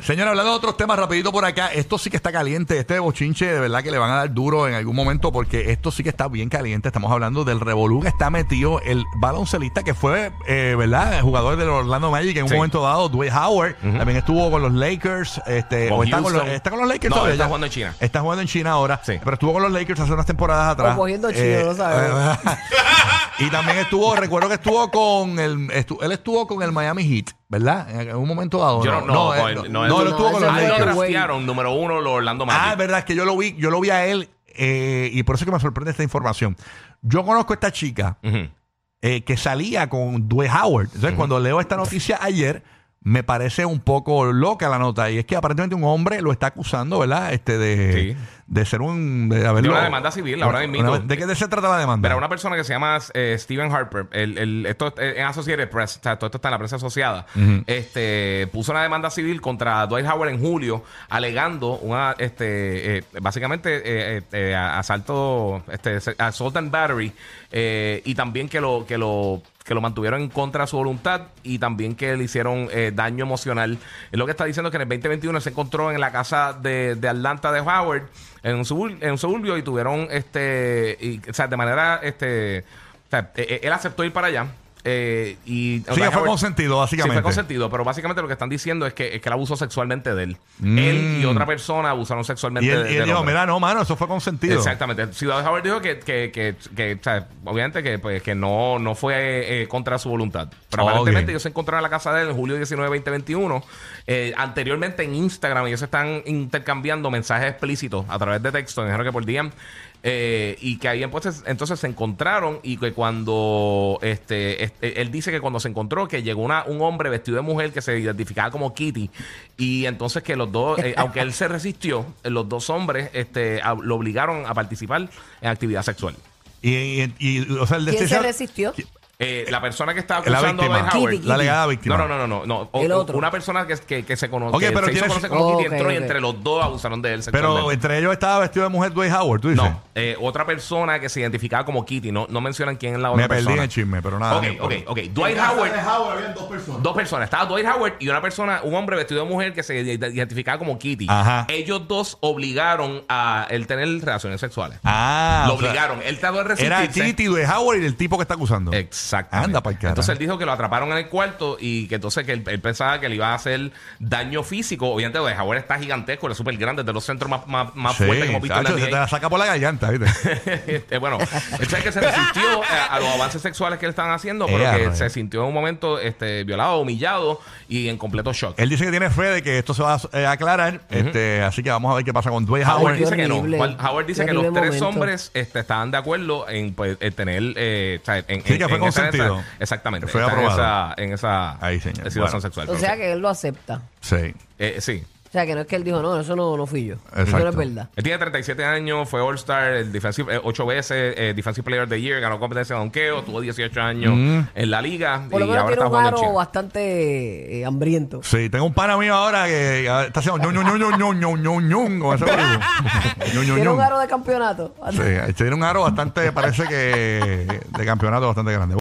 Señora, hablando de otros temas rapidito por acá, esto sí que está caliente, este bochinche de verdad que le van a dar duro en algún momento porque esto sí que está bien caliente, estamos hablando del revolú que está metido el baloncelista que fue, eh, ¿verdad? Jugador del Orlando Magic en un Sí. momento dado, Dwight Howard, también estuvo con los Lakers, este, o está, con los, Houston. está con los Lakers No, todavía está jugando en China. Está jugando en China ahora, Sí. pero estuvo con los Lakers hace unas temporadas atrás. O cogiendo chino, no sabemos. y también estuvo, recuerdo que estuvo con el, estu- él estuvo con el Miami Heat, ¿verdad? En un momento dado. Yo no, no, él- no, no, no, él- él estuvo con los A él lo Lakers. draftearon número uno los Orlando Magic. Ah, es verdad, es que yo lo vi, yo lo vi a él eh, y por eso es que me sorprende esta información. Yo conozco a esta chica eh, que salía con Dwight Howard. Entonces, cuando leo esta noticia ayer, me parece un poco loca la nota. Y es que aparentemente un hombre lo está acusando, ¿verdad? Este de, Sí. de ser un. De, haberlo- De una demanda civil, ahora mismo. ¿De qué de se trata la demanda? Pero una persona que se llama eh, Stephen Harper, el, el- esto es en Associated Press, o sea, todo esto está en la prensa asociada, este, puso una demanda civil contra Dwight Howard en julio, alegando una, este, eh, básicamente eh, eh, eh, asalto, este, assault and battery, eh, y también que lo, que lo que lo mantuvieron en contra de su voluntad y también que le hicieron eh, daño emocional. Es lo que está diciendo que en el 2021 se encontró en la casa de, de Atlanta de Howard, en un, subur- en un suburbio, y tuvieron, este, y, o sea, de manera, este, eh, eh, él aceptó ir para allá. Eh, y Sí, fue consentido, Sí, básicamente. fue consentido, pero básicamente lo que están diciendo es que, es que él abusó sexualmente de él. Mm. Él y otra persona abusaron sexualmente y él, de, y él dijo, mira, no, mano, eso fue consentido. Exactamente. Ciudad Howard dijo que, que, que, que, o sea, obviamente que, pues, que no, no fue eh, contra su voluntad. Pero Ok. aparentemente ellos se encontraron en la casa de él en julio 19 2021. Eh, anteriormente en Instagram ellos están intercambiando mensajes explícitos a través de texto, dijeron que por DM. Eh, y que ahí entonces, entonces se encontraron y que cuando este, este, él dice que cuando se encontró que llegó una, un hombre vestido de mujer que se identificaba como Kitty y entonces que los dos eh, aunque él se resistió eh, los dos hombres este, a- lo obligaron a participar en actividad sexual Y, y- y, o sea, el ¿Quién se resistió? Eh, la persona que estaba La acusando a víctima. Dwight Howard Kitty, La alegada víctima. no, no, no, no, no. O- El otro. Una persona que, que, que se conoce, Ok, que pero se hizo tienes- conocer como Oh, Kitty ok, entró y ok. entre los dos abusaron de él Pero sexualmente. entre ellos estaba vestido de mujer Dwight Howard, tú dices. no, eh, otra persona que se identificaba como Kitty, no, no mencionan quién es la otra Me perdí persona. en el chisme, pero nada. Ok, ok, ok. Dwight Howard. dos personas. Estaba Dwight Howard y una persona, un hombre vestido de mujer que se id- identificaba como Kitty. Ajá. Ellos dos obligaron a él tener relaciones sexuales. Ah, Lo o sea, obligaron. Él trató de Era resistirse. Titi de Howard y el tipo que está acusando. Exacto. Anda pa'l carajo. Entonces él dijo que lo atraparon en el cuarto y que entonces que él, él pensaba que le iba a hacer daño físico. Obviamente, de Howard está gigantesco, él es súper grande, es de los centros más, más, más Sí, fuertes que hemos visto en la se te NBA. la saca por la garganta, ¿viste? Este, bueno, él sabe que se resistió a, a los avances sexuales que le estaban haciendo, pero Ea, que se sintió en un momento este, violado, humillado y en completo shock. Él dice que tiene fe de que esto se va a eh, aclarar. este, así que vamos a ver qué pasa con Dwight Howard Howard. dice que no. Howard- dice que los tres momento. hombres este, estaban de acuerdo en, pues, en tener. eh, en, Sí, en- que fue en esa- exactamente. Fue están en aprobado. esa, en esa Ahí, señor. situación Bueno. sexual. O sea que él lo acepta. Sí. Eh, sí. O sea que no es que él dijo, no, eso no, no fui yo. Eso no Exacto. es verdad. Él tiene 37 años, fue All-Star, el defensive, eh, ocho veces eh, Defensive Player of the Year, ganó competencia de donkeo, tuvo 18 años en la liga Por lo y menos ahora tiene está un jugando aro bastante eh, hambriento. Sí, tengo un pana mío ahora que está haciendo ñu, ñu, ñu, ñu, ñu, ñu, ñu, con ese grupo. Ñu, ñu, Tiene un ñu. aro de campeonato. Sí, tiene un aro bastante, parece que de campeonato bastante grande.